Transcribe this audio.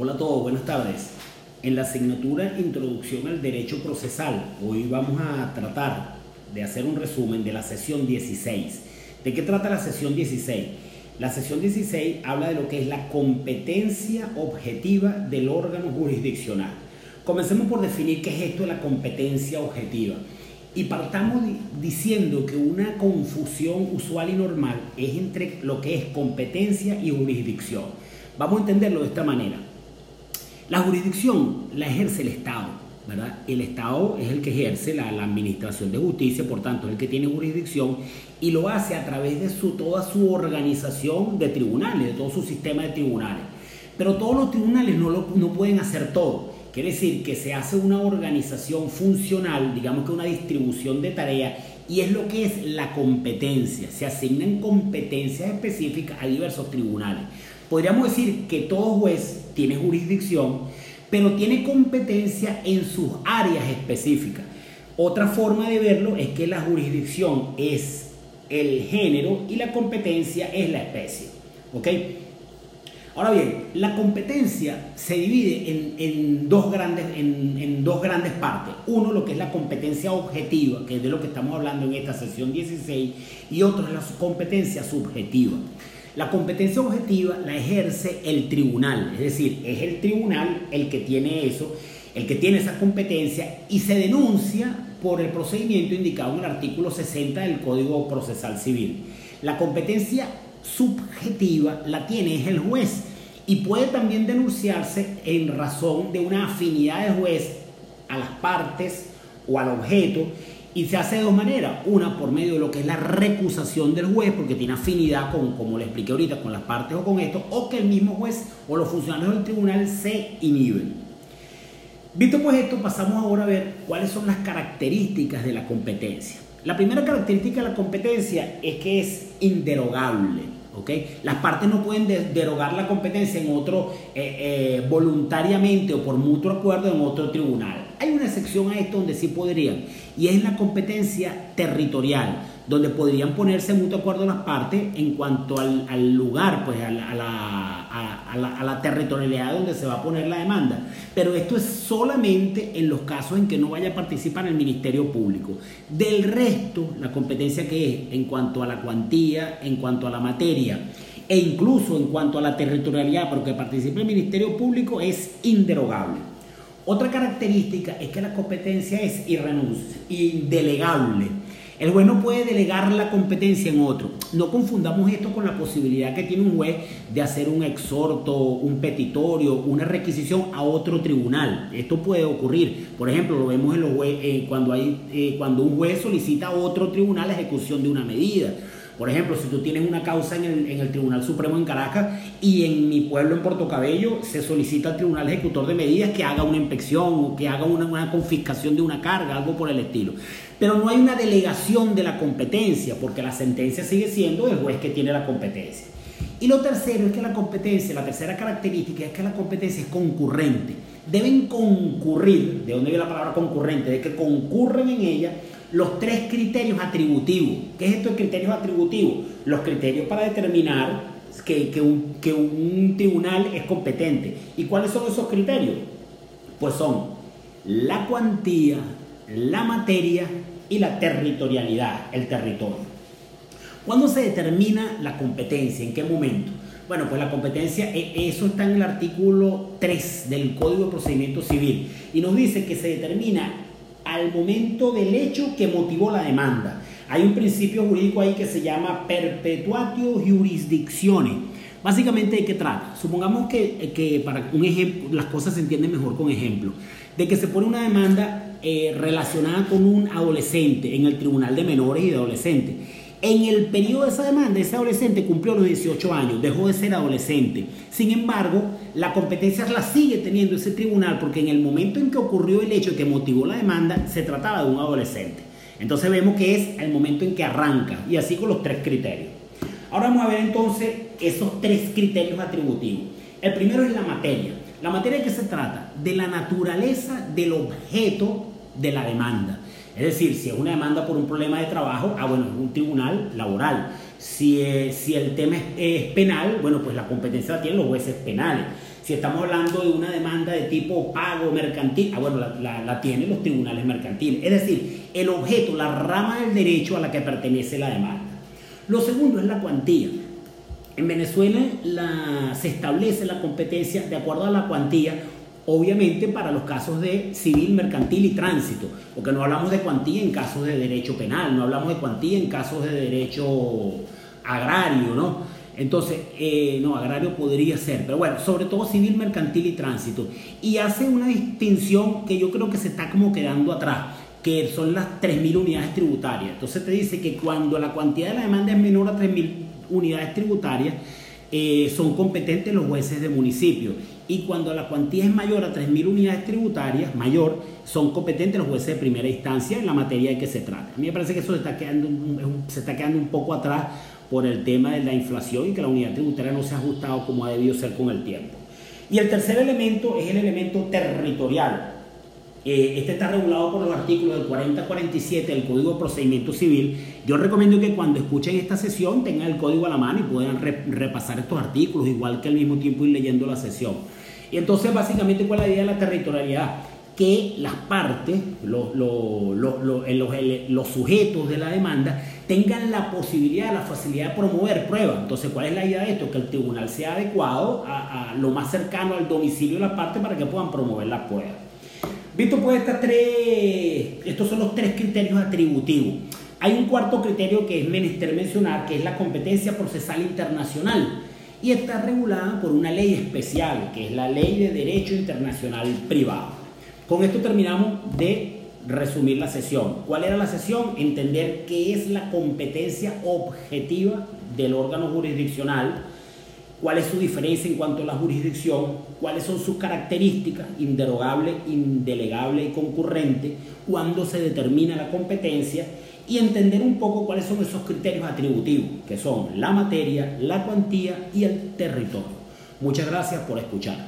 Hola a todos, buenas tardes. En la asignatura Introducción al Derecho Procesal, hoy vamos a tratar de hacer un resumen de la sesión 16. ¿De qué trata la sesión 16? La sesión 16 habla de lo que es la competencia objetiva del órgano jurisdiccional. Comencemos por definir qué es esto de la competencia objetiva. Y partamos diciendo que una confusión usual y normal es entre lo que es competencia y jurisdicción. Vamos a entenderlo de esta manera. La jurisdicción la ejerce el Estado, ¿verdad? El Estado es el que ejerce la, administración de justicia, por tanto, es el que tiene jurisdicción y lo hace a través de su, toda su organización de tribunales, de todo su sistema de tribunales. Pero todos los tribunales no, no pueden hacer todo. Quiere decir que se hace una organización funcional, digamos que una distribución de tareas, y es lo que es la competencia. Se asignan competencias específicas a diversos tribunales. Podríamos decir que todo juez tiene jurisdicción, pero tiene competencia en sus áreas específicas. Otra forma de verlo es que la jurisdicción es el género y la competencia es la especie. ¿Ok? Ahora bien, la competencia se divide en, dos grandes, en, en, dos grandes partes. Uno, lo que es la competencia objetiva, que es de lo que estamos hablando en esta sesión 16, y otro es la competencia subjetiva. La competencia objetiva la ejerce el tribunal, es decir, es el tribunal el que tiene eso, el que tiene esa competencia y se denuncia por el procedimiento indicado en el artículo 60 del Código Procesal Civil. La competencia subjetiva la tiene el juez y puede también denunciarse en razón de una afinidad del juez a las partes o al objeto y se hace de dos maneras. Una por medio de lo que es la recusación del juez, porque tiene afinidad con, como le expliqué ahorita, con las partes o con esto, o que el mismo juez o los funcionarios del tribunal se inhiben. Visto pues esto, pasamos ahora a ver cuáles son las características de la competencia. La primera característica de la competencia es que es inderogable. ¿okay? Las partes no pueden derogar la competencia en otro eh, eh, voluntariamente o por mutuo acuerdo en otro tribunal. Excepción a esto donde sí podrían, y es la competencia territorial, donde podrían ponerse mutuo acuerdo las partes en cuanto al, lugar, pues a la, territorialidad donde se va a poner la demanda. Pero esto es solamente en los casos en que no vaya a participar el Ministerio Público. Del resto, la competencia que es en cuanto a la cuantía, en cuanto a la materia, e incluso en cuanto a la territorialidad, porque participe el Ministerio Público, es inderogable. Otra característica es que la competencia es indelegable. El juez no puede delegar la competencia en otro. No confundamos esto con la posibilidad que tiene un juez de hacer un exhorto, un petitorio, una requisición a otro tribunal. Esto puede ocurrir. Por ejemplo, lo vemos en los eh, cuando, hay, eh, cuando un juez solicita a otro tribunal la ejecución de una medida por ejemplo, si tú tienes una causa en el, Tribunal Supremo en Caracas y en mi pueblo, en Puerto Cabello, se solicita al Tribunal Ejecutor de Medidas que haga una inspección o que haga una, confiscación de una carga, algo por el estilo. Pero no hay una delegación de la competencia, porque la sentencia sigue siendo del juez que tiene la competencia. Y lo tercero es que la competencia, la tercera característica es que la competencia es concurrente. Deben concurrir, ¿de dónde viene la palabra concurrente? De que concurren en ella los tres criterios atributivos. ¿Qué es esto de criterios atributivos? Los criterios para determinar que, que, un, que un tribunal es competente. ¿Y cuáles son esos criterios? Pues son la cuantía, la materia y la territorialidad, el territorio. ¿Cuándo se determina la competencia? ¿En qué momento? Bueno, pues la competencia, e, eso está en el artículo 3 del Código de Procedimiento Civil y nos dice que se determina al momento del hecho que motivó la demanda. Hay un principio jurídico ahí que se llama perpetuatio jurisdicciones. Básicamente, ¿de qué trata? Supongamos que, que, para un ejemplo, las cosas se entienden mejor con ejemplo, de que se pone una demanda eh, relacionada con un adolescente en el Tribunal de Menores y de Adolescentes en el periodo de esa demanda, ese adolescente cumplió los 18 años, dejó de ser adolescente. Sin embargo, la competencia la sigue teniendo ese tribunal porque en el momento en que ocurrió el hecho que motivó la demanda, se trataba de un adolescente. Entonces vemos que es el momento en que arranca y así con los tres criterios. Ahora vamos a ver entonces esos tres criterios atributivos. El primero es la materia. La materia de qué se trata? De la naturaleza del objeto de la demanda. Es decir, si es una demanda por un problema de trabajo, ah, bueno, es un tribunal laboral. Si, si el tema es, penal, bueno, pues la competencia la tienen los jueces penales. Si estamos hablando de una demanda de tipo pago mercantil, ah, bueno, la, la, tienen los tribunales mercantiles. Es decir, el objeto, la rama del derecho a la que pertenece la demanda. Lo segundo es la cuantía. En Venezuela se establece la competencia de acuerdo a la cuantía, obviamente para los casos de civil, mercantil y tránsito, porque no hablamos de cuantía en casos de derecho penal, no hablamos de cuantía en casos de derecho agrario, ¿no? Entonces, eh, no, agrario podría ser, pero bueno, sobre todo civil, mercantil y tránsito. Y hace una distinción que yo creo que se está como quedando atrás, que son las 3.000 unidades tributarias. Entonces te dice que cuando la cuantía de la demanda es menor a 3.000 unidades tributarias, eh, son competentes los jueces de municipio. Y cuando la cuantía es mayor a 3.000 unidades tributarias, mayor, son competentes los jueces de primera instancia en la materia de que se trata. A mí me parece que eso se está quedando, se está quedando un poco atrás por el tema de la inflación y que la unidad tributaria no se ha ajustado como ha debido ser con el tiempo. Y el tercer elemento es el elemento territorial. Eh, este está regulado por los artículos del 40-47 del Código de Procedimiento Civil. Yo recomiendo que cuando escuchen esta sesión tengan el código a la mano y puedan repasar estos artículos, igual que al mismo tiempo ir leyendo la sesión. Y entonces, básicamente, ¿cuál es la idea de la territorialidad? Que las partes, los, los sujetos de la demanda, tengan la posibilidad, la facilidad de promover pruebas. Entonces, ¿cuál es la idea de esto? Que el tribunal sea adecuado a, a lo más cercano al domicilio de la parte para que puedan promover las pruebas. Visto pues estas tres, estos son los tres criterios atributivos. Hay un cuarto criterio que es menester mencionar, que es la competencia procesal internacional. Y está regulada por una ley especial, que es la Ley de Derecho Internacional Privado. Con esto terminamos de resumir la sesión. ¿Cuál era la sesión? Entender qué es la competencia objetiva del órgano jurisdiccional cuál es su diferencia en cuanto a la jurisdicción, cuáles son sus características, inderogable, indelegable y concurrente, cuándo se determina la competencia y entender un poco cuáles son esos criterios atributivos, que son la materia, la cuantía y el territorio. Muchas gracias por escuchar.